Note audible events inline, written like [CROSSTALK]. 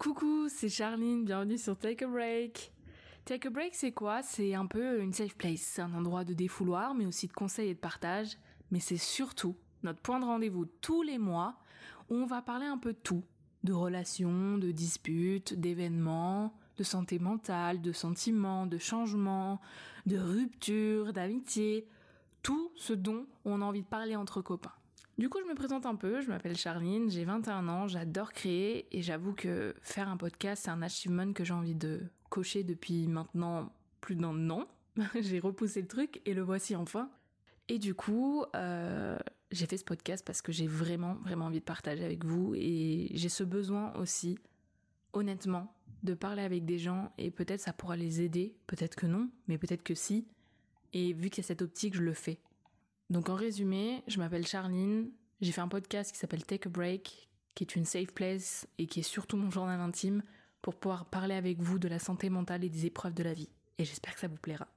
Coucou, c'est Charline, bienvenue sur Take a Break. Take a Break, c'est quoi? C'est un peu une safe place, un endroit de défouloir, mais aussi de conseils et de partage, mais c'est surtout notre point de rendez-vous tous les mois où on va parler un peu de tout, de relations, de disputes, d'événements, de santé mentale, de sentiments, de changements, de ruptures, d'amitié, tout ce dont on a envie de parler entre copains. Du coup, je me présente un peu, je m'appelle Charline, j'ai 21 ans, j'adore créer et j'avoue que faire un podcast, c'est un achievement que j'ai envie de cocher depuis maintenant plus d'un an. [LAUGHS] j'ai repoussé le truc et le voici enfin. Et du coup, euh, j'ai fait ce podcast parce que j'ai vraiment, vraiment envie de partager avec vous et j'ai ce besoin aussi, honnêtement, de parler avec des gens et peut-être ça pourra les aider, peut-être que non, mais peut-être que si. Et vu qu'il y a cette optique, je le fais. Donc en résumé, je m'appelle Charline, j'ai fait un podcast qui s'appelle Take a Break, qui est une safe place et qui est surtout mon journal intime pour pouvoir parler avec vous de la santé mentale et des épreuves de la vie. Et j'espère que ça vous plaira.